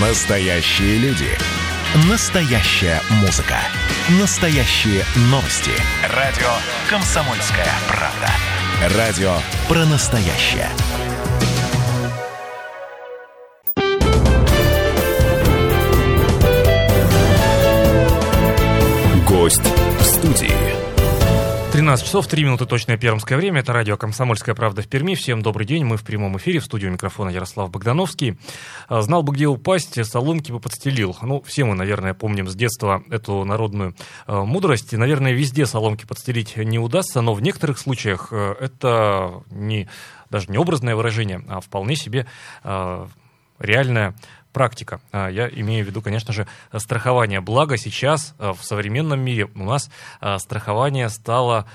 Настоящие люди. Настоящая музыка. Настоящие новости. Радио «Комсомольская правда». Радио про настоящее. Гость в студии. 13 часов 3 минуты точное пермское время. Это радио «Комсомольская правда» в Перми. Всем добрый день. Мы в прямом эфире. В студию микрофона Ярослав Богдановский. А, знал бы, где упасть, соломки бы подстелил. Ну, все мы, наверное, помним с детства эту народную а, мудрость. И, наверное, везде соломки подстелить не удастся, но в некоторых случаях а, это не, даже не образное выражение, а вполне себе реальная практика. А, я имею в виду, конечно же, страхование. Благо сейчас а, в современном мире у нас а, страхование стало,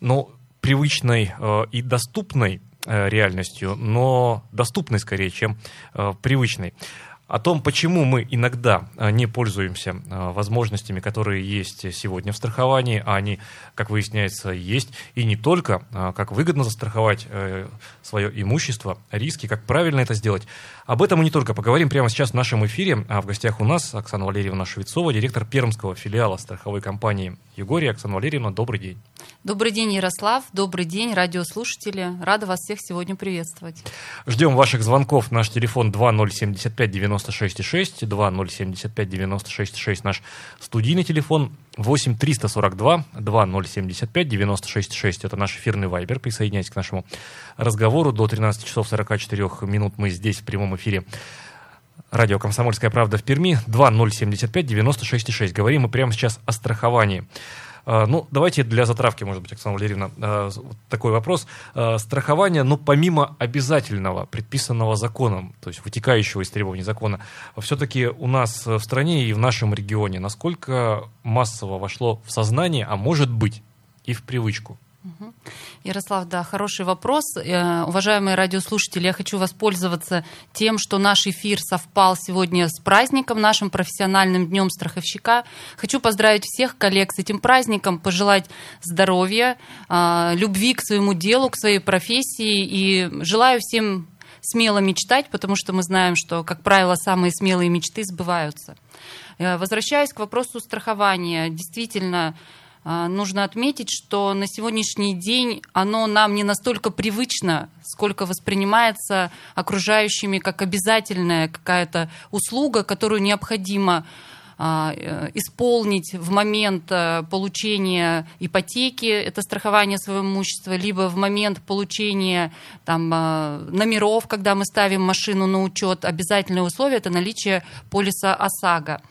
ну, привычной и доступной реальностью, но доступной скорее, чем привычной о том, почему мы иногда не пользуемся возможностями, которые есть сегодня в страховании, а они, как выясняется, есть, и не только, как выгодно застраховать э, свое имущество, риски, как правильно это сделать. Об этом мы не только поговорим прямо сейчас в нашем эфире. А в гостях у нас Оксана Валерьевна Швецова, директор пермского филиала страховой компании Югория. Оксана Валерьевна, добрый день. Добрый день, Ярослав. Добрый день, радиослушатели. Рада вас всех сегодня приветствовать. Ждем ваших звонков. Наш телефон 2075 96 6, 2075 96 6, наш студийный телефон 8 342 2075 96 6. Это наш эфирный вайбер. Присоединяйтесь к нашему разговору. До 13 часов 44 минут мы здесь в прямом эфире. Радио «Комсомольская правда» в Перми. 2075 96 6. Говорим мы прямо сейчас о страховании. А, ну, давайте для затравки, может быть, Оксана Валерьевна, а, такой вопрос. А, страхование, ну, помимо обязательного, предписанного законом, то есть вытекающего из требований закона, все-таки у нас в стране и в нашем регионе насколько массово вошло в сознание, а может быть и в привычку? Ярослав, да, хороший вопрос. Э, уважаемые радиослушатели, я хочу воспользоваться тем, что наш эфир совпал сегодня с праздником, нашим профессиональным днем страховщика. Хочу поздравить всех коллег с этим праздником, пожелать здоровья, э, любви к своему делу, к своей профессии и желаю всем смело мечтать, потому что мы знаем, что, как правило, самые смелые мечты сбываются. Э, возвращаясь к вопросу страхования, действительно, нужно отметить, что на сегодняшний день оно нам не настолько привычно, сколько воспринимается окружающими как обязательная какая-то услуга, которую необходимо а, э, исполнить в момент э, получения ипотеки, это страхование своего имущества, либо в момент получения там, а, номеров, когда мы ставим машину на учет, обязательное условие – это наличие полиса ОСАГО.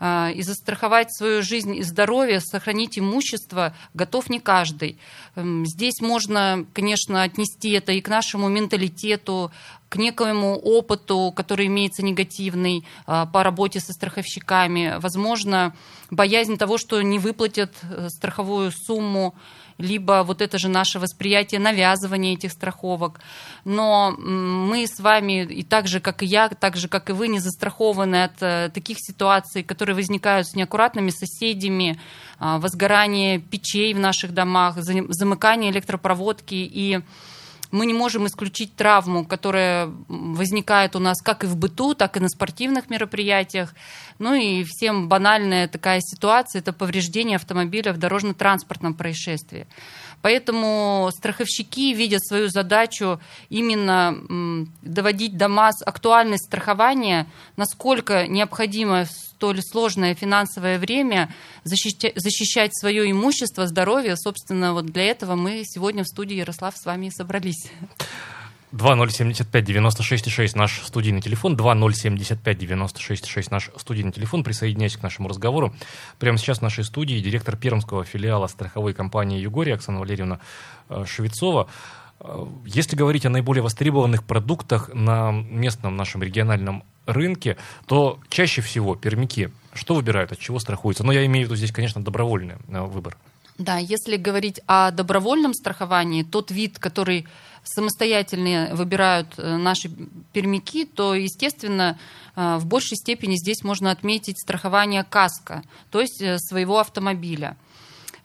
А, и застраховать свою жизнь и здоровье, сохранить имущество готов не каждый. Эм, здесь можно, конечно, отнести это и к нашему менталитету, к некоему опыту, который имеется негативный а, по работе со страховщиками. Возможно, боязнь того, что не выплатят э, страховую сумму либо вот это же наше восприятие навязывания этих страховок. Но мы с вами, и так же, как и я, так же, как и вы, не застрахованы от э, таких ситуаций, которые возникают с неаккуратными соседями, а, возгорание печей в наших домах, замыкание электропроводки и мы не можем исключить травму, которая возникает у нас как и в быту, так и на спортивных мероприятиях. Ну и всем банальная такая ситуация – это повреждение автомобиля в дорожно-транспортном происшествии. Поэтому страховщики видят свою задачу именно доводить до масс актуальность страхования, насколько необходимо столь сложное финансовое время защищать, защищать свое имущество, здоровье. Собственно, вот для этого мы сегодня в студии Ярослав с вами и собрались. 2075-96-6 наш студийный телефон, 2075-96-6 наш студийный телефон. Присоединяйтесь к нашему разговору. Прямо сейчас в нашей студии директор пермского филиала страховой компании «Югория» Оксана Валерьевна э, Швецова. Э, если говорить о наиболее востребованных продуктах на местном нашем региональном рынке, то чаще всего пермяки что выбирают, от чего страхуются? Но я имею в виду здесь, конечно, добровольный э, выбор. Да, если говорить о добровольном страховании, тот вид, который самостоятельно выбирают э, наши пермяки, то, естественно, э, в большей степени здесь можно отметить страхование каска, то есть своего автомобиля.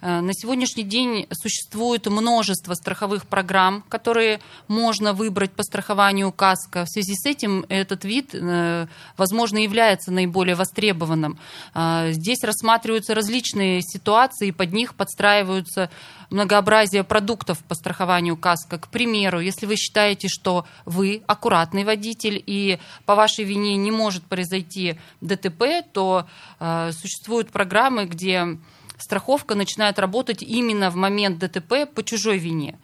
Э, на сегодняшний день существует множество страховых программ, которые можно выбрать по страхованию КАСКО. В связи с этим этот вид, э, возможно, является наиболее востребованным. Э, здесь рассматриваются различные ситуации, под них подстраиваются многообразие продуктов по страхованию КАСКО. К примеру, если вы считаете, что вы аккуратный водитель и по вашей вине не может произойти ДТП, то э, существуют программы, где страховка начинает работать именно в момент ДТП по чужой вине.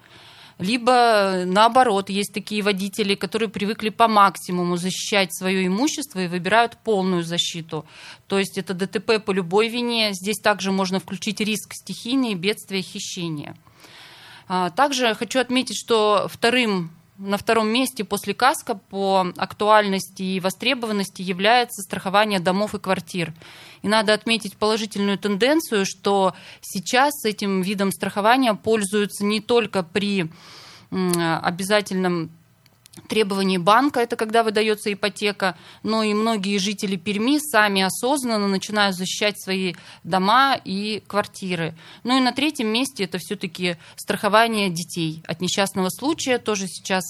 Либо наоборот, есть такие водители, которые привыкли по максимуму защищать свое имущество и выбирают полную защиту. То есть это ДТП по любой вине. Здесь также можно включить риск стихийные бедствия, хищения. А, также хочу отметить, что вторым на втором месте после КАСКО по актуальности и востребованности является страхование домов и квартир. И надо отметить положительную тенденцию, что сейчас этим видом страхования пользуются не только при обязательном требований банка, это когда выдается ипотека, но и многие жители Перми сами осознанно начинают защищать свои дома и квартиры. Ну и на третьем месте это все-таки страхование детей от несчастного случая. Тоже сейчас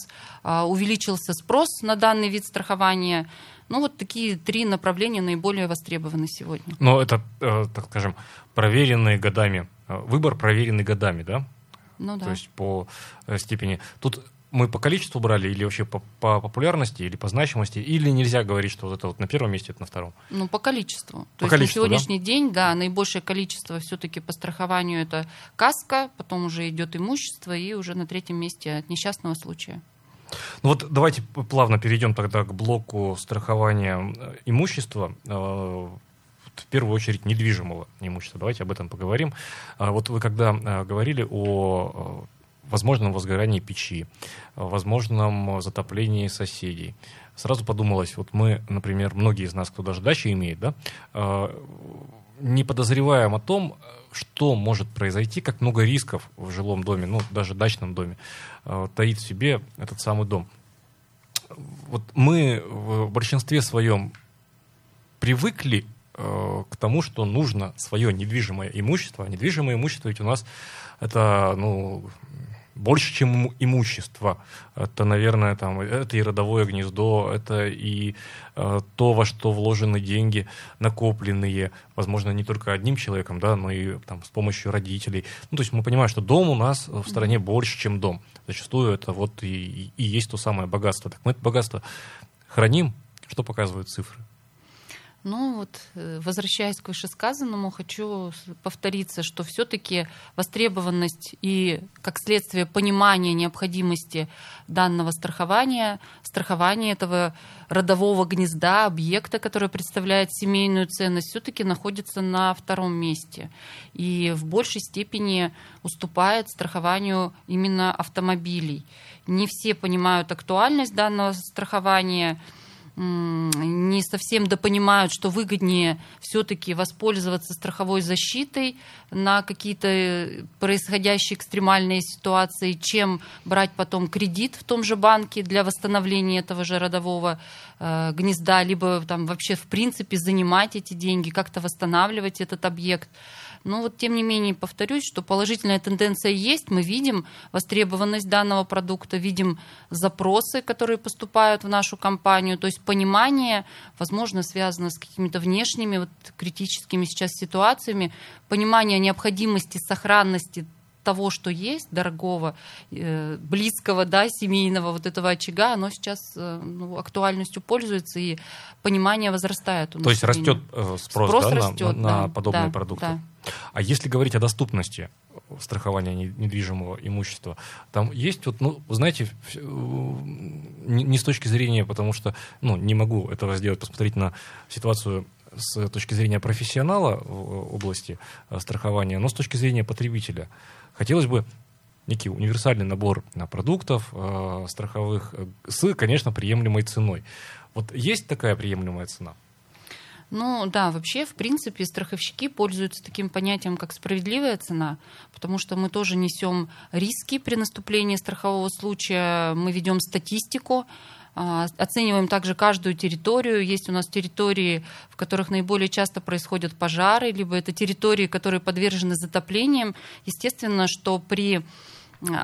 а, увеличился спрос на данный вид страхования. Ну вот такие три направления наиболее востребованы сегодня. Но это, э, так скажем, проверенные годами, э, выбор проверенный годами, да? Ну да. То есть по э, степени. Тут мы по количеству брали или вообще по, по популярности или по значимости, или нельзя говорить, что вот это вот на первом месте, это на втором? Ну, по количеству. То по есть на сегодняшний да? день, да, наибольшее количество все-таки по страхованию это каска, потом уже идет имущество, и уже на третьем месте от несчастного случая. Ну вот давайте плавно перейдем тогда к блоку страхования э, имущества э, в первую очередь недвижимого имущества. Давайте об этом поговорим. А вот вы когда э, говорили о возможном возгорании печи, возможном затоплении соседей. Сразу подумалось, вот мы, например, многие из нас, кто даже дачи имеет, да, э, не подозреваем о том, что может произойти, как много рисков в жилом доме, ну, даже дачном доме, э, таит в себе этот самый дом. Вот мы в большинстве своем привыкли э, к тому, что нужно свое недвижимое имущество. А недвижимое имущество ведь у нас это, ну, больше, чем имущество. Это, наверное, там, это и родовое гнездо, это и э, то, во что вложены деньги, накопленные, возможно, не только одним человеком, да, но и там, с помощью родителей. Ну, то есть мы понимаем, что дом у нас в стране больше, чем дом. Зачастую это вот и, и есть то самое богатство. Так мы это богатство храним, что показывают цифры? Ну вот, э, возвращаясь к вышесказанному, хочу повториться, что все-таки востребованность и, как следствие, понимание необходимости данного страхования, страхования этого родового гнезда, объекта, который представляет семейную ценность, все-таки находится на втором месте. И в большей степени уступает страхованию именно автомобилей. Не все понимают актуальность данного страхования – не совсем допонимают, что выгоднее все-таки воспользоваться страховой защитой на какие-то э, происходящие экстремальные ситуации, чем брать потом кредит в том же банке для восстановления этого же родового э, гнезда, либо там вообще в принципе занимать эти деньги, как-то восстанавливать этот объект. Но вот тем не менее повторюсь, что положительная тенденция есть. Мы видим востребованность данного продукта, видим запросы, которые поступают в нашу компанию. То есть понимание, возможно, связано с какими-то внешними вот, критическими сейчас ситуациями, понимание необходимости сохранности того, что есть, дорогого, э, близкого, да, семейного вот этого очага, оно сейчас э, ну, актуальностью пользуется и понимание возрастает. У То есть растет э, спрос, спрос да, растет, на, на подобные да, продукты. Да. А если говорить о доступности страхования недвижимого имущества, там есть вот, ну, знаете, не с точки зрения, потому что, ну, не могу этого сделать, посмотреть на ситуацию с точки зрения профессионала в области страхования, но с точки зрения потребителя. Хотелось бы некий универсальный набор продуктов э, страховых с, конечно, приемлемой ценой. Вот есть такая приемлемая цена? Ну да, вообще, в принципе, страховщики пользуются таким понятием, как справедливая цена, потому что мы тоже несем риски при наступлении страхового случая, мы ведем статистику, оцениваем также каждую территорию. Есть у нас территории, в которых наиболее часто происходят пожары, либо это территории, которые подвержены затоплениям. Естественно, что при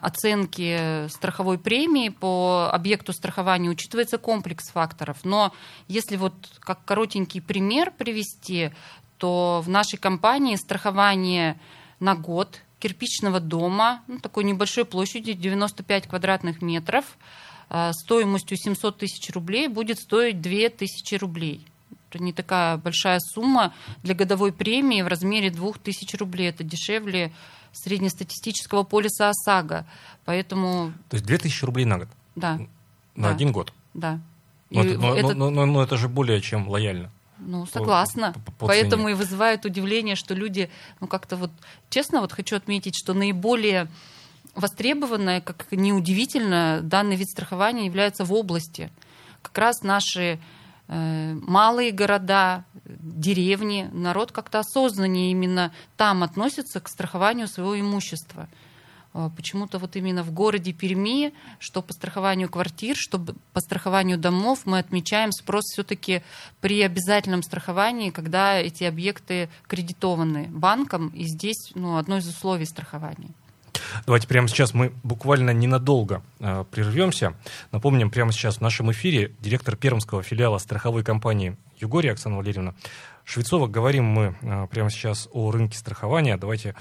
оценки страховой премии по объекту страхования учитывается комплекс факторов. Но если вот как коротенький пример привести, то в нашей компании страхование на год кирпичного дома, ну, такой небольшой площадью, 95 квадратных метров, э, стоимостью 700 тысяч рублей будет стоить 2 тысячи рублей. Это не такая большая сумма для годовой премии в размере 2 тысяч рублей. Это дешевле среднестатистического полиса ОСАГО. Поэтому... То есть 2 тысячи рублей на год? Да. На да. один год? Да. Но, это, но, это... Но, но, но это же более чем лояльно. Ну, согласна. По, по, по Поэтому и вызывает удивление, что люди, ну, как-то вот, честно, вот хочу отметить, что наиболее востребованное, как неудивительно, данный вид страхования является в области. Как раз наши э, малые города, деревни, народ как-то осознаннее именно там относится к страхованию своего имущества. А, почему-то вот именно в городе Перми, что по страхованию квартир, что по страхованию домов мы отмечаем спрос все-таки при обязательном страховании, когда эти объекты кредитованы банком, и здесь ну, одно из условий страхования. Давайте прямо сейчас мы буквально ненадолго э, прервемся. Напомним, прямо сейчас в нашем эфире директор пермского филиала страховой компании Югория Оксана Валерьевна Швецова. Говорим мы э, прямо сейчас о рынке страхования. Давайте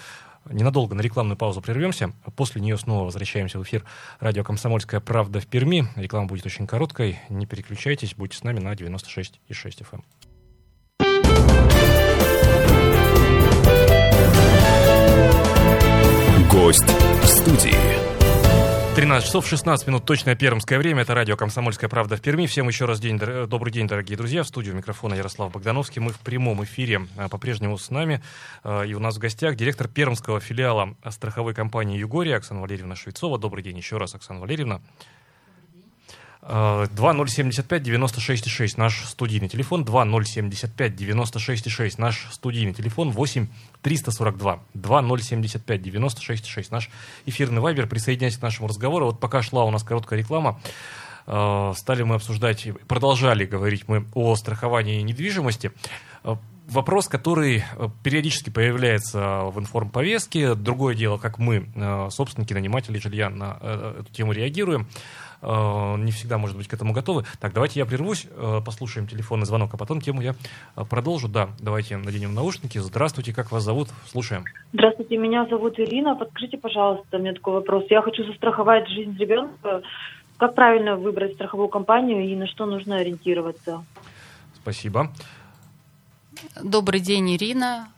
Ненадолго на рекламную паузу прервемся. После нее снова возвращаемся в эфир радио «Комсомольская правда» в Перми. Реклама будет очень короткой. Не переключайтесь, будьте с нами на 96,6 FM. Гость в студии. 13 часов 16 минут, точное пермское время. Это радио «Комсомольская правда» в Перми. Всем еще раз день, добрый день, дорогие друзья. В студию микрофона Ярослав Богдановский. Мы в прямом эфире а, по-прежнему с нами. А, и у нас в гостях директор пермского филиала страховой компании «Югория» Оксана Валерьевна Швецова. Добрый день еще раз, Оксана Валерьевна. 2075-96-6 наш студийный телефон, 2075-96-6 наш студийный телефон, 8 342 2075-96-6 наш эфирный вайбер. Присоединяйтесь к нашему разговору. Вот пока шла у нас короткая реклама, э, стали мы обсуждать, продолжали говорить мы о страховании недвижимости. Э, вопрос, который э, периодически появляется в информповестке. Другое дело, как мы, собственники, наниматели жилья, на эту тему реагируем. Э, не всегда, может быть, к этому готовы. Так, давайте я прервусь, э, послушаем телефонный звонок, а потом тему я э, продолжу. Да, давайте наденем наушники. Здравствуйте, как вас зовут? Слушаем. Здравствуйте, меня зовут Ирина. Подскажите, пожалуйста, мне такой вопрос. Я хочу застраховать жизнь ребенка. Как правильно выбрать страховую компанию и на что нужно ориентироваться? Спасибо. Добрый день, Ирина.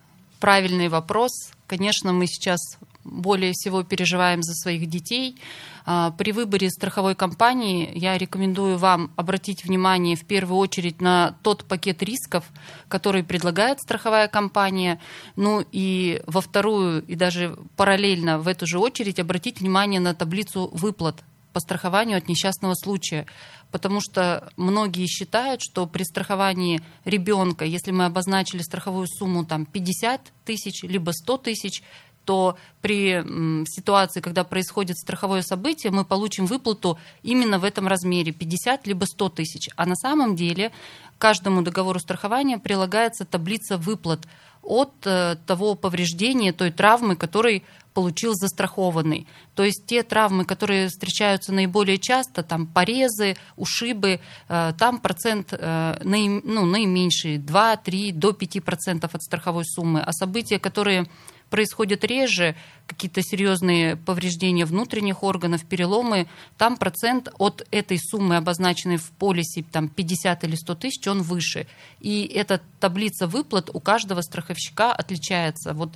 Правильный вопрос. Конечно, мы сейчас более всего переживаем за своих детей. А, при выборе страховой компании я рекомендую вам обратить внимание в первую очередь на тот пакет рисков, который предлагает страховая компания. Ну и во вторую и даже параллельно в эту же очередь обратить внимание на таблицу выплат по страхованию от несчастного случая. Потому что многие считают, что при страховании ребенка, если мы обозначили страховую сумму там, 50 тысяч, либо 100 тысяч, то при ситуации, когда происходит страховое событие, мы получим выплату именно в этом размере 50 либо 100 тысяч. А на самом деле каждому договору страхования прилагается таблица выплат от э, того повреждения, той травмы, который получил застрахованный. То есть те травмы, которые встречаются наиболее часто, там порезы, ушибы, э, там процент э, ну, наименьший, 2-3 до 5% от страховой суммы. А события, которые происходят реже, какие-то серьезные повреждения внутренних органов, переломы, там процент от этой суммы, обозначенной в полисе, там 50 или 100 тысяч, он выше. И эта таблица выплат у каждого страховщика отличается. Вот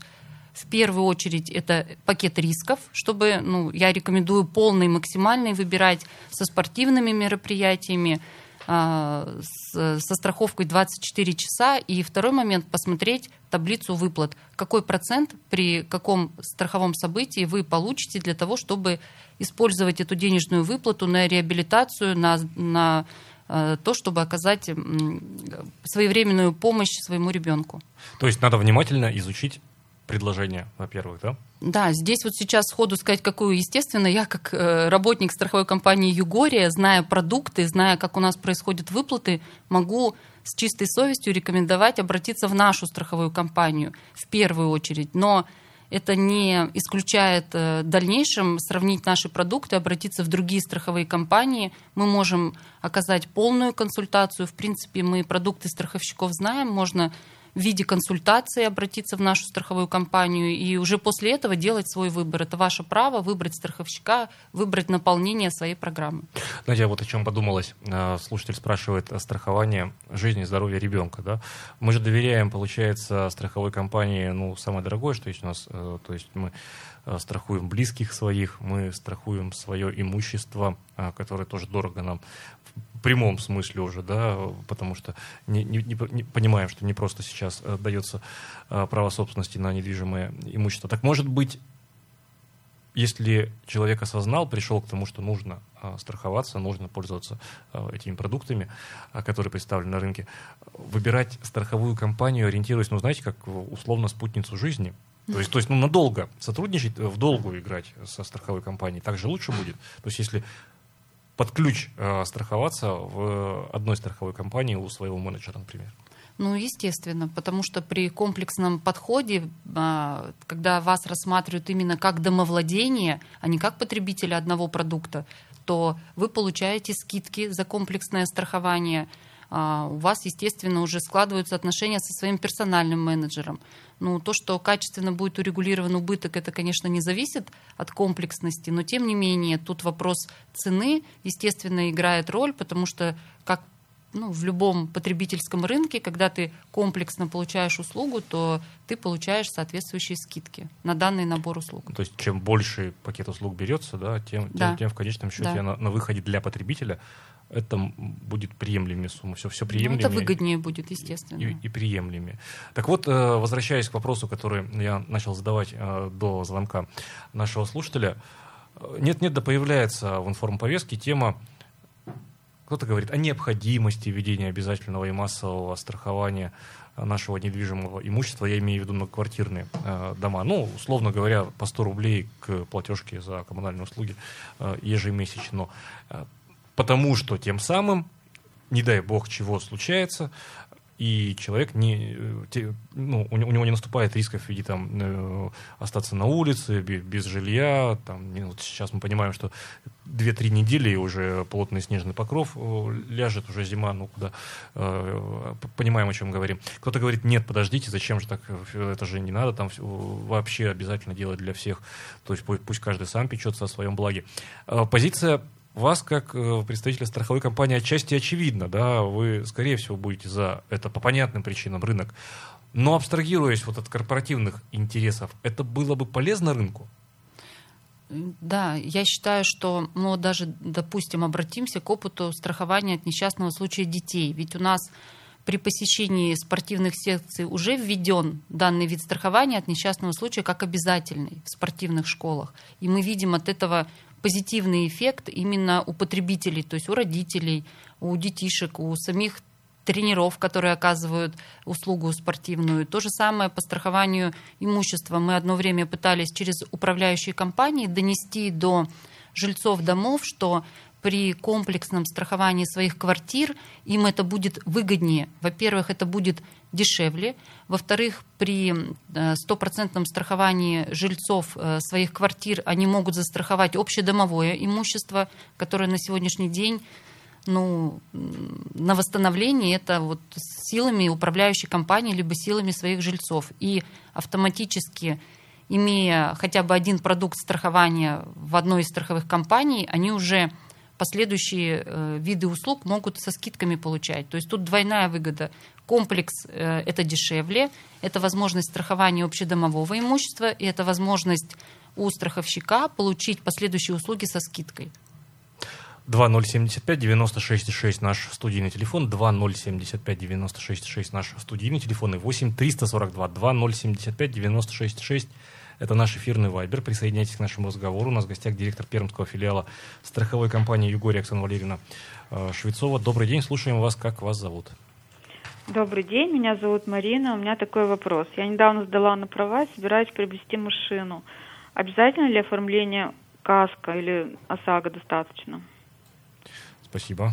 в первую очередь это пакет рисков, чтобы, ну, я рекомендую полный, максимальный выбирать со спортивными мероприятиями, со страховкой 24 часа. И второй момент – посмотреть таблицу выплат. Какой процент при каком страховом событии вы получите для того, чтобы использовать эту денежную выплату на реабилитацию, на, на а, то, чтобы оказать своевременную помощь своему ребенку. То есть надо внимательно изучить предложение, во-первых, да? Да, здесь вот сейчас сходу сказать, какую, естественно, я как э, работник страховой компании Югория, зная продукты, зная, как у нас происходят выплаты, могу с чистой совестью рекомендовать обратиться в нашу страховую компанию в первую очередь. Но это не исключает э, в дальнейшем сравнить наши продукты, обратиться в другие страховые компании. Мы можем оказать полную консультацию. В принципе, мы продукты страховщиков знаем, можно в виде консультации обратиться в нашу страховую компанию и уже после этого делать свой выбор. Это ваше право выбрать страховщика, выбрать наполнение своей программы. Знаете, я вот о чем подумалось. А, слушатель спрашивает о страховании жизни и здоровья ребенка. Да? Мы же доверяем, получается, страховой компании ну, самое дорогое, что есть у нас. Э, то есть мы э, страхуем близких своих, мы страхуем свое имущество, которое тоже дорого нам прямом смысле уже, да, потому что не, не, не, понимаем, что не просто сейчас э, дается э, право собственности на недвижимое имущество. Так может быть, если человек осознал, пришел к тому, что нужно э, страховаться, нужно пользоваться этими продуктами, которые представлены на рынке, выбирать страховую компанию, ориентируясь, ну, знаете, как условно спутницу жизни, то есть, то есть ну, надолго сотрудничать, в долгу играть со страховой компанией, так же лучше будет. То есть, если под ключ э, страховаться в одной страховой компании у своего менеджера, например? Ну, естественно, потому что при комплексном подходе, а, когда вас рассматривают именно как домовладение, а не как потребителя одного продукта, то вы получаете скидки за комплексное страхование. А, у вас, естественно, уже складываются отношения со своим персональным менеджером. Ну, то, что качественно будет урегулирован убыток, это, конечно, не зависит от комплексности, но тем не менее тут вопрос цены, естественно, играет роль, потому что как ну, в любом потребительском рынке, когда ты комплексно получаешь услугу, то ты получаешь соответствующие скидки на данный набор услуг. То есть чем больше пакет услуг берется, да, тем, да. тем, тем в конечном счете да. на, на выходе для потребителя это будет приемлемее сумма. Все, все приемлемее. Ну, это выгоднее будет, естественно. И, и приемлемее. Так вот, э, возвращаясь к вопросу, который я начал задавать э, до звонка нашего слушателя. Нет-нет, да появляется в информповестке тема, кто-то говорит о необходимости введения обязательного и массового страхования нашего недвижимого имущества, я имею в виду многоквартирные э, дома. Ну, условно говоря, по 100 рублей к платежке за коммунальные услуги э, ежемесячно потому что тем самым, не дай бог чего случается, и человек не, э, ну, у него не наступает рисков в виде там э, остаться на улице без жилья. Там, вот сейчас мы понимаем, что 2-3 недели уже плотный снежный покров э, ляжет, уже зима, ну куда, понимаем, о чем говорим. Кто-то говорит, нет, подождите, зачем же так, это же не надо там вообще обязательно делать для всех, то есть пусть каждый сам печется о своем благе. Позиция вас, как э, представителя страховой компании, отчасти очевидно, да, вы, скорее всего, будете за это по понятным причинам рынок. Но абстрагируясь вот от корпоративных интересов, это было бы полезно рынку? Да, я считаю, что ну, даже, допустим, обратимся к опыту страхования от несчастного случая детей. Ведь у нас при посещении спортивных секций уже введен данный вид страхования от несчастного случая как обязательный в спортивных школах. И мы видим от этого позитивный эффект именно у потребителей, то есть у родителей, у детишек, у самих тренеров, которые оказывают услугу спортивную. То же самое по страхованию имущества. Мы одно время пытались через управляющие компании донести до жильцов домов, что при комплексном страховании своих квартир им это будет выгоднее. Во-первых, это будет дешевле. Во-вторых, при э, стопроцентном страховании жильцов э, своих квартир они могут застраховать общедомовое имущество, которое на сегодняшний день ну, на восстановление это вот силами управляющей компании либо силами своих жильцов. И автоматически, имея хотя бы один продукт страхования в одной из страховых компаний, они уже последующие э, виды услуг могут со скидками получать. То есть тут двойная выгода. Комплекс э, это дешевле, это возможность страхования общедомового имущества, и это возможность у страховщика получить последующие услуги со скидкой. 2075-96-6 наш студийный телефон, 2075-96-6 наш студийный телефон и 8 342 2075-96-6 это наш эфирный вайбер. Присоединяйтесь к нашему разговору. У нас в гостях директор пермского филиала страховой компании «Югория» Оксана Валерьевна э, Швецова. Добрый день, слушаем вас. Как вас зовут? Добрый день, меня зовут Марина. У меня такой вопрос. Я недавно сдала на права, собираюсь приобрести машину. Обязательно ли оформление каска или ОСАГО достаточно? Спасибо.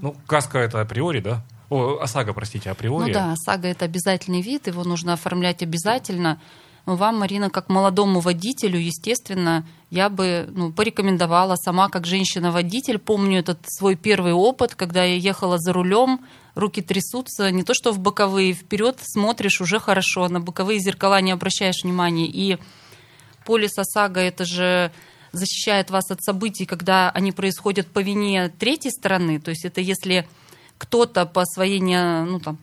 Ну, каска это априори, да? О, ОСАГО, простите, априори. Ну да, ОСАГО это обязательный вид, его нужно оформлять обязательно. Вам, Марина, как молодому водителю, естественно, я бы ну, порекомендовала сама, как женщина-водитель. Помню этот свой первый опыт, когда я ехала за рулем, руки трясутся, не то что в боковые, вперед смотришь уже хорошо, на боковые зеркала не обращаешь внимания. И полис ОСАГО это же защищает вас от событий, когда они происходят по вине третьей стороны. То есть это если кто-то по своей ну, там,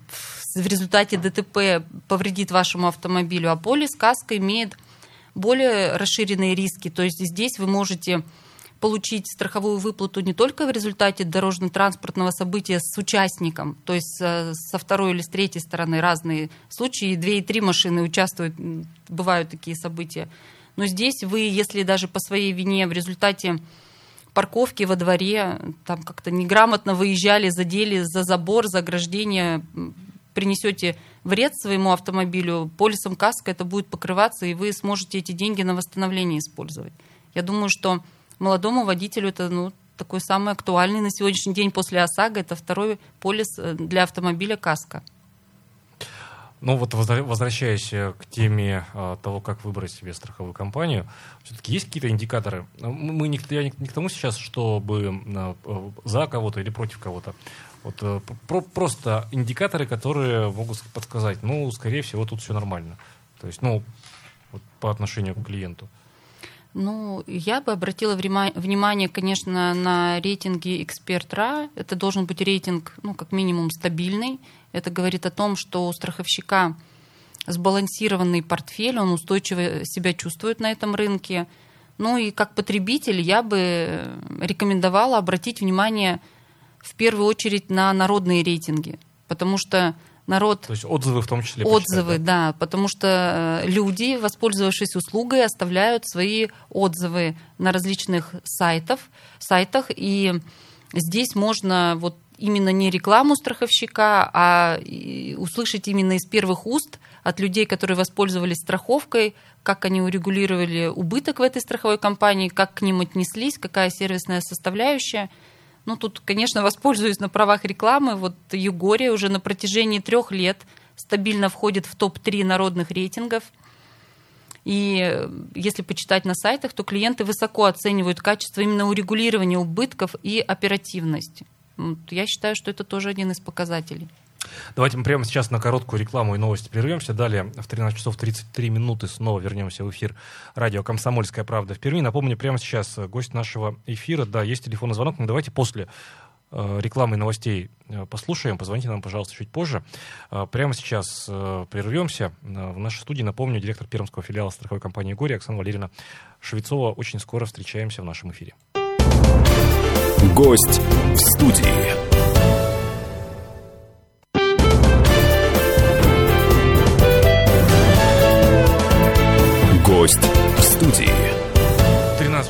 в результате ДТП повредит вашему автомобилю, а полис каска имеет более расширенные риски. То есть здесь вы можете получить страховую выплату не только в результате дорожно-транспортного события с участником, то есть э, со второй или с третьей стороны разные случаи, две и три машины участвуют, бывают такие события. Но здесь вы, если даже по своей вине в результате парковки во дворе, там как-то неграмотно выезжали, задели за забор, за ограждение, принесете вред своему автомобилю, полисом каска это будет покрываться, и вы сможете эти деньги на восстановление использовать. Я думаю, что молодому водителю это ну, такой самый актуальный на сегодняшний день после ОСАГО, это второй полис э, для автомобиля каска. Ну вот возвращаясь э, к теме а, того, как выбрать себе страховую компанию, все-таки есть какие-то индикаторы? Мы не, я не, не к тому сейчас, чтобы за кого-то или против кого-то. Вот э, про, просто индикаторы, которые могут подсказать, ну, скорее всего, тут все нормально. То есть, ну, вот по отношению к клиенту. Ну, я бы обратила внимание, конечно, на рейтинги экспертра. Это должен быть рейтинг, ну, как минимум, стабильный. Это говорит о том, что у страховщика сбалансированный портфель, он устойчиво себя чувствует на этом рынке. Ну и как потребитель я бы рекомендовала обратить внимание в первую очередь на народные рейтинги, потому что народ... То есть отзывы в том числе? Отзывы, почитать, да? да, потому что э, люди, воспользовавшись услугой, оставляют свои отзывы на различных сайтах, сайтах и здесь можно вот именно не рекламу страховщика, а услышать именно из первых уст от людей, которые воспользовались страховкой, как они урегулировали убыток в этой страховой компании, как к ним отнеслись, какая сервисная составляющая – ну, тут, конечно, воспользуюсь на правах рекламы. Вот Югория уже на протяжении трех лет стабильно входит в топ-3 народных рейтингов. И э, если почитать на сайтах, то клиенты высоко оценивают качество именно урегулирования убытков и оперативность. Я считаю, что это тоже один из показателей. Давайте мы прямо сейчас на короткую рекламу и новости прервемся. Далее в 13 часов 33 минуты снова вернемся в эфир радио «Комсомольская правда» в Перми. Напомню, прямо сейчас гость нашего эфира, да, есть телефонный звонок, но давайте после э, рекламы и новостей э, послушаем. Позвоните нам, пожалуйста, чуть позже. Э, прямо сейчас прервемся. В нашей студии, напомню, директор пермского филиала страховой компании «Горе» Оксана Валерьевна Швецова. Очень скоро встречаемся в нашем эфире. Гость в студии. Гость в студии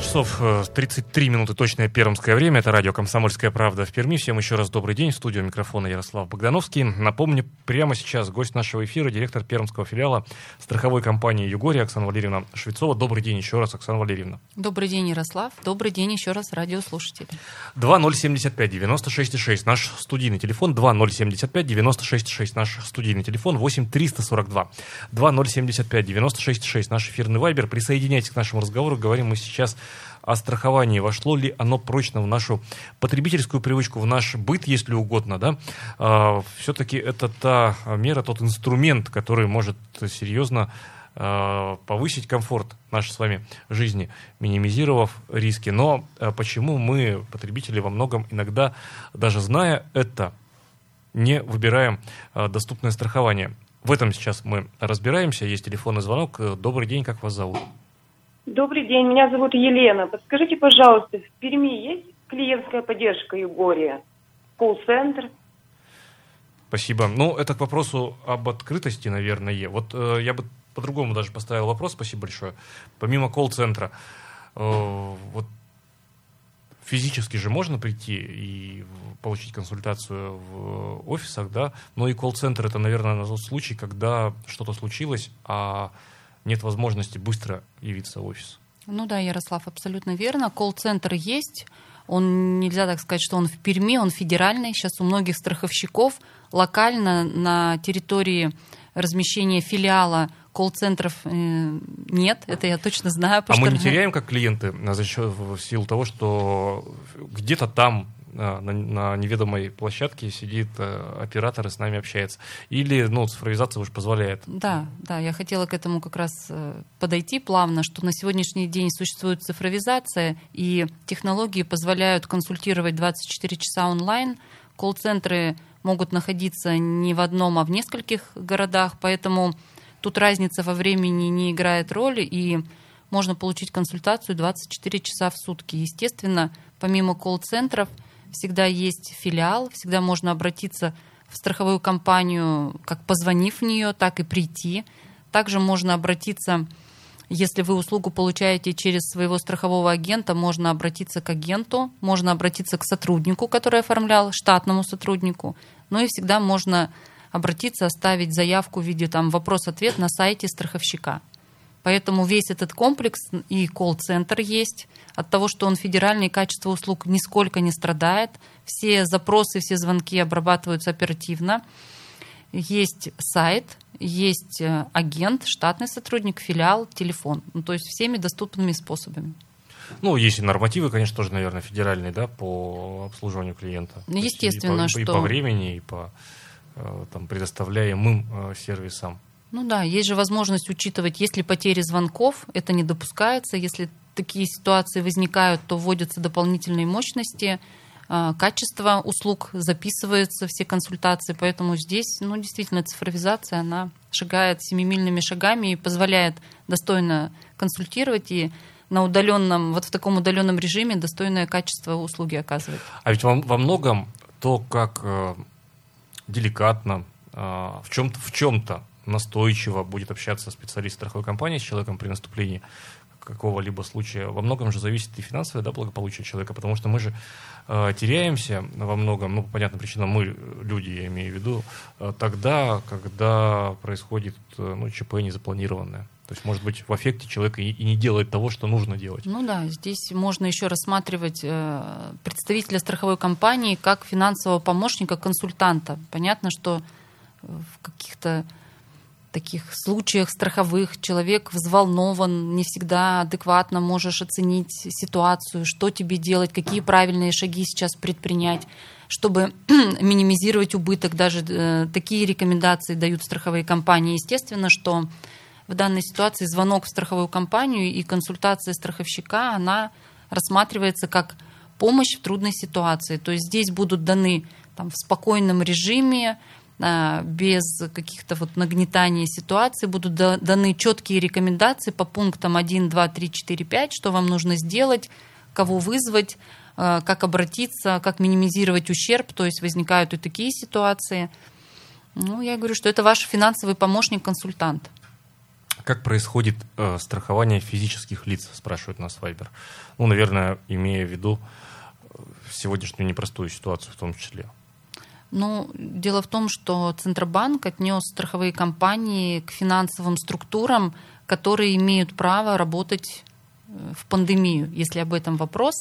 часов 33 э, минуты точное пермское время. Это радио «Комсомольская правда» в Перми. Всем еще раз добрый день. В студию микрофона Ярослав Богдановский. Напомню, прямо сейчас гость нашего эфира, директор пермского филиала страховой компании «Югория» Оксана Валерьевна Швецова. Добрый день еще раз, Оксана Валерьевна. Добрый день, Ярослав. Добрый день еще раз, радиослушатели. 2075 96 6 наш студийный телефон. 2075 96 6 наш студийный телефон. 8 342 2075 96 6 наш эфирный вайбер. Присоединяйтесь к нашему разговору. Говорим мы сейчас о страховании, вошло ли оно прочно в нашу потребительскую привычку, в наш быт, если угодно, да, а, все-таки это та мера, тот инструмент, который может серьезно а, повысить комфорт нашей с вами жизни, минимизировав риски. Но а, почему мы, потребители, во многом иногда, даже зная это, не выбираем доступное страхование? В этом сейчас мы разбираемся. Есть телефонный звонок. Добрый день, как вас зовут? Добрый день, меня зовут Елена. Подскажите, пожалуйста, в Перми есть клиентская поддержка Югория? Колл-центр? Спасибо. Ну, это к вопросу об открытости, наверное. Вот э, я бы по-другому даже поставил вопрос. Спасибо большое. Помимо колл-центра, э, вот физически же можно прийти и получить консультацию в офисах, да, но и колл-центр это, наверное, на тот случай, когда что-то случилось, а нет возможности быстро явиться в офис. Ну да, Ярослав, абсолютно верно. Колл-центр есть. Он нельзя так сказать, что он в Перми, он федеральный. Сейчас у многих страховщиков локально на территории размещения филиала колл-центров э, нет. Это я точно знаю. А потому мы что- не теряем как клиенты а, за счет в силу того, что где-то там на, на неведомой площадке сидит э, оператор и с нами общается. Или, ну, цифровизация уж позволяет. Да, да, я хотела к этому как раз э, подойти плавно, что на сегодняшний день существует цифровизация, и технологии позволяют консультировать 24 часа онлайн. Колл-центры могут находиться не в одном, а в нескольких городах, поэтому тут разница во времени не играет роли, и можно получить консультацию 24 часа в сутки. Естественно, помимо колл-центров, всегда есть филиал, всегда можно обратиться в страховую компанию, как позвонив в нее, так и прийти. Также можно обратиться, если вы услугу получаете через своего страхового агента, можно обратиться к агенту, можно обратиться к сотруднику, который оформлял, штатному сотруднику. Ну и всегда можно обратиться, оставить заявку в виде там вопрос-ответ на сайте страховщика. Поэтому весь этот комплекс и колл-центр есть. От того, что он федеральный, качество услуг нисколько не страдает. Все запросы, все звонки обрабатываются оперативно. Есть сайт, есть э, агент, штатный сотрудник, филиал, телефон. Ну, то есть всеми доступными способами. Ну, есть и нормативы, конечно, тоже, наверное, федеральные, да, по обслуживанию клиента. Естественно, и по, и что- по времени, и по э, там, предоставляемым э, сервисам. Ну да, есть же возможность учитывать, если потери звонков, это не допускается. Если такие ситуации возникают, то вводятся дополнительные мощности, а, качество услуг записываются, все консультации. Поэтому здесь, ну, действительно, цифровизация, она шагает семимильными шагами и позволяет достойно консультировать и на удаленном, вот в таком удаленном режиме достойное качество услуги оказывать. А ведь во, во многом то, как э, деликатно, э, в чем-то, в чем-то настойчиво будет общаться специалист страховой компании с человеком при наступлении какого-либо случая, во многом же зависит и финансовое да, благополучие человека, потому что мы же э, теряемся во многом, ну, по понятным причинам, мы, люди, я имею в виду, э, тогда, когда происходит э, ну, ЧП незапланированное. То есть, может быть, в аффекте человек и, и не делает того, что нужно делать. Ну да, здесь можно еще рассматривать э, представителя страховой компании как финансового помощника, консультанта. Понятно, что в каких-то таких случаях страховых человек взволнован, не всегда адекватно можешь оценить ситуацию, что тебе делать, какие правильные шаги сейчас предпринять, чтобы минимизировать убыток. Даже э, такие рекомендации дают страховые компании. Естественно, что в данной ситуации звонок в страховую компанию и консультация страховщика, она рассматривается как помощь в трудной ситуации. То есть здесь будут даны там, в спокойном режиме, без каких-то вот нагнетаний ситуации, будут да- даны четкие рекомендации по пунктам 1, 2, 3, 4, 5, что вам нужно сделать, кого вызвать, а, как обратиться, как минимизировать ущерб, то есть возникают и такие ситуации. Ну, я говорю, что это ваш финансовый помощник-консультант. Как происходит э, страхование физических лиц, спрашивает нас Вайбер. Ну, наверное, имея в виду э, сегодняшнюю непростую ситуацию в том числе. Ну, дело в том, что Центробанк отнес страховые компании к финансовым структурам, которые имеют право работать э, в пандемию, если об этом вопрос,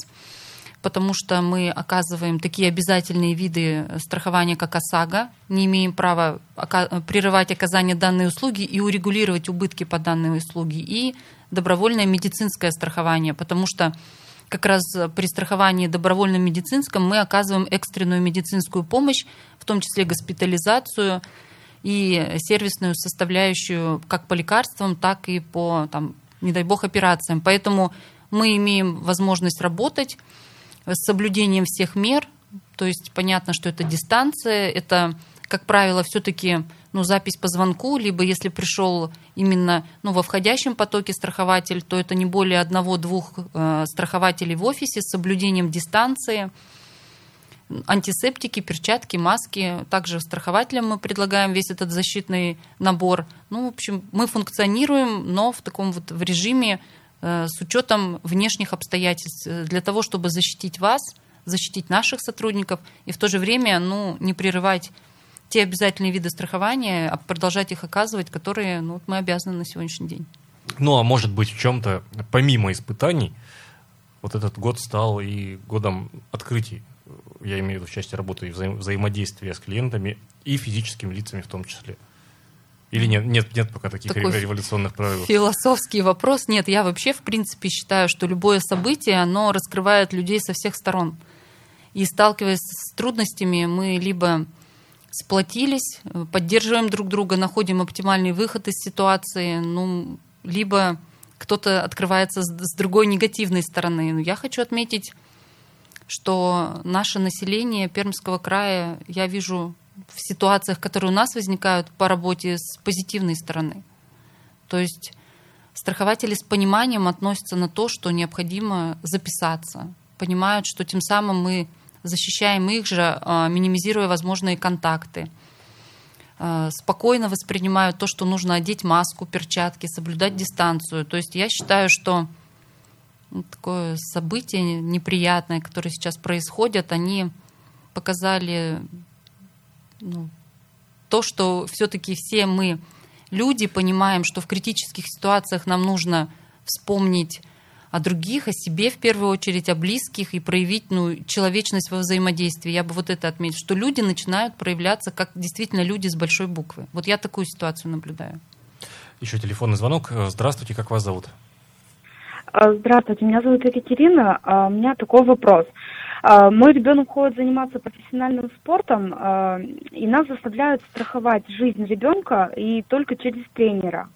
потому что мы оказываем такие обязательные виды страхования, как ОСАГО, не имеем права прерывать оказание данной услуги и урегулировать убытки по данной услуге, и добровольное медицинское страхование, потому что как раз при страховании добровольном медицинском мы оказываем экстренную медицинскую помощь, в том числе госпитализацию и сервисную составляющую как по лекарствам, так и по, там, не дай бог, операциям. Поэтому мы имеем возможность работать с соблюдением всех мер. То есть понятно, что это дистанция, это, как правило, все-таки ну, запись по звонку, либо если пришел именно ну, во входящем потоке страхователь, то это не более одного-двух э, страхователей в офисе с соблюдением дистанции. Антисептики, перчатки, маски. Также страхователям мы предлагаем весь этот защитный набор. Ну, в общем, мы функционируем, но в таком вот в режиме э, с учетом внешних обстоятельств, для того, чтобы защитить вас, защитить наших сотрудников и в то же время ну, не прерывать те обязательные виды страхования, а продолжать их оказывать, которые ну, мы обязаны на сегодняшний день. Ну, а может быть, в чем-то, помимо испытаний, вот этот год стал и годом открытий. Я имею в виду в части работы и взаим- взаимодействия с клиентами и физическими лицами в том числе. Или нет, нет, нет пока таких Такой ре- революционных правил? Философский вопрос. Нет, я вообще, в принципе, считаю, что любое событие, оно раскрывает людей со всех сторон. И сталкиваясь с трудностями, мы либо сплотились, поддерживаем друг друга, находим оптимальный выход из ситуации, ну, либо кто-то открывается с другой негативной стороны. Но я хочу отметить, что наше население Пермского края, я вижу в ситуациях, которые у нас возникают по работе с позитивной стороны. То есть страхователи с пониманием относятся на то, что необходимо записаться, понимают, что тем самым мы защищаем их же, а, минимизируя возможные контакты. А, Спокойно воспринимают то, что нужно одеть маску, перчатки, соблюдать дистанцию. То есть я считаю, что ну, такое событие неприятное, которое сейчас происходит, они показали ну, то, что все-таки все мы люди понимаем, что в критических ситуациях нам нужно вспомнить о других, о себе в первую очередь, о близких и проявить ну, человечность во взаимодействии. Я бы вот это отметила, что люди начинают проявляться как действительно люди с большой буквы. Вот я такую ситуацию наблюдаю. Еще телефонный звонок. Э, Здравствуйте, как вас зовут? А, Здравствуйте, меня зовут Екатерина. А, У меня такой вопрос. А, Мой ребенок ходит заниматься профессиональным спортом, и нас заставляют страховать жизнь ребенка и только через тренера.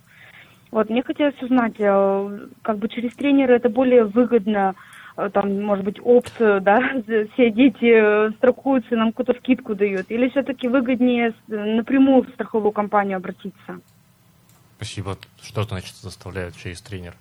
Вот, мне хотелось узнать, э, как бы через тренера это более выгодно, э, там, может быть, опцию, да, все дети э, страхуются, нам какую-то скидку дают, или все-таки выгоднее напрямую в страховую компанию обратиться? Спасибо. Что значит заставляют через тренер?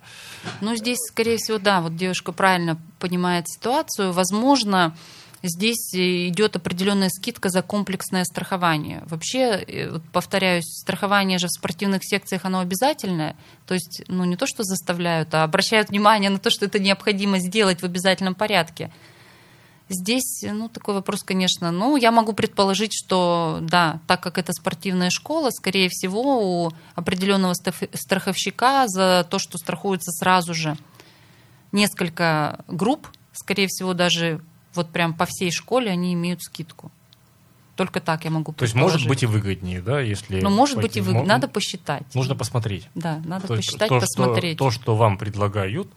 Ну, здесь, скорее всего, да, вот девушка правильно понимает ситуацию. Возможно, здесь э, идет определенная скидка за комплексное страхование. Вообще, э, повторяюсь, страхование же в спортивных секциях, оно обязательное. То есть, ну, не то, что заставляют, а обращают внимание на то, что это необходимо сделать в обязательном порядке. Здесь, ну, такой вопрос, конечно. Ну, я могу предположить, что, да, так как это спортивная школа, скорее всего, у определенного страховщика за то, что страхуется сразу же несколько групп, скорее всего, даже вот прям по всей школе они имеют скидку. Только так я могу То есть может быть и выгоднее, да, если... Ну, может быть пойти и в выгоднее. Надо посчитать. Нужно посмотреть. Да, надо То посчитать, то, посмотреть. Что, то, что вам предлагают,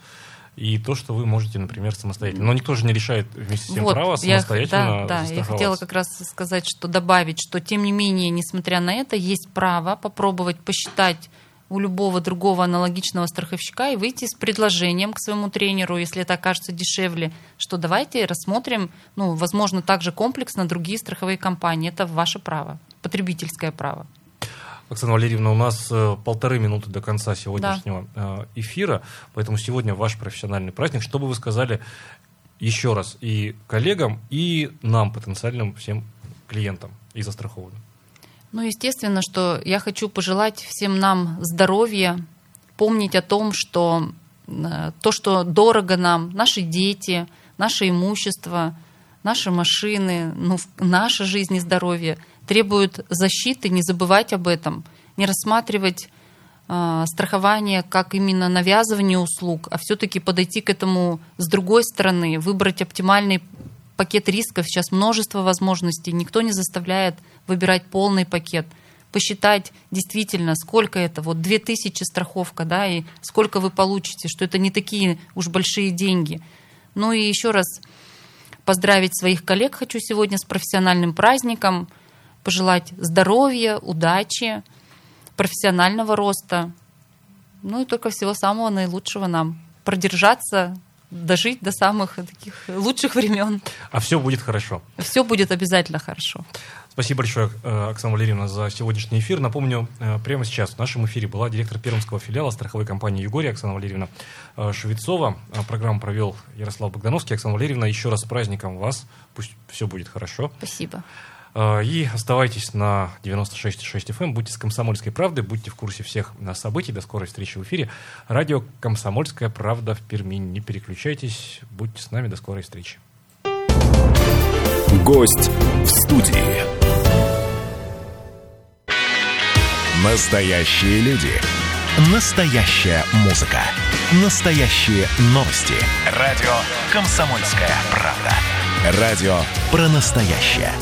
и то, что вы можете, например, самостоятельно. Но никто же не решает вместе с тем Вот, право я, самостоятельно да, да, я хотела как раз сказать, что добавить, что тем не менее, несмотря на это, есть право попробовать посчитать у любого другого аналогичного страховщика и выйти с предложением к своему тренеру, если это окажется дешевле, что давайте рассмотрим, ну, возможно, также комплексно другие страховые компании. Это ваше право, потребительское право. Оксана Валерьевна, у нас э, полторы минуты до конца сегодняшнего э, эфира, поэтому сегодня ваш профессиональный праздник. Что бы вы сказали еще раз и коллегам, и нам, потенциальным всем клиентам и застрахованным? Ну, естественно, что я хочу пожелать всем нам здоровья, помнить о том, что э, то, что дорого нам, наши дети, наше имущество, наши машины, ну, наша жизнь и здоровье требуют защиты, не забывать об этом, не рассматривать э, страхование как именно навязывание услуг, а все-таки подойти к этому с другой стороны, выбрать оптимальный пакет рисков. Сейчас множество возможностей, никто не заставляет выбирать полный пакет. Посчитать действительно, сколько это, вот 2000 страховка, да, и сколько вы получите, что это не такие уж большие деньги. Ну и еще раз поздравить своих коллег хочу сегодня с профессиональным праздником, пожелать здоровья, удачи, профессионального роста, ну и только всего самого наилучшего нам. Продержаться, дожить до самых таких лучших времен. А все будет хорошо. Все будет обязательно хорошо. Спасибо большое, э, Оксана Валерьевна, за сегодняшний эфир. Напомню, э, прямо сейчас в нашем эфире была директор пермского филиала страховой компании «Югория» Оксана Валерьевна э, Швецова. Программу провел Ярослав Богдановский. Оксана Валерьевна, еще раз с праздником вас. Пусть все будет хорошо. Спасибо. Э, и оставайтесь на 96,6 FM, эм. будьте с «Комсомольской правдой», будьте в курсе всех событий. До скорой встречи в эфире. Радио «Комсомольская правда» в Перми. Не переключайтесь, будьте с нами. До скорой встречи. Гость в студии. Настоящие люди. Настоящая музыка. Настоящие новости. Радио «Комсомольская правда». Радио про настоящее.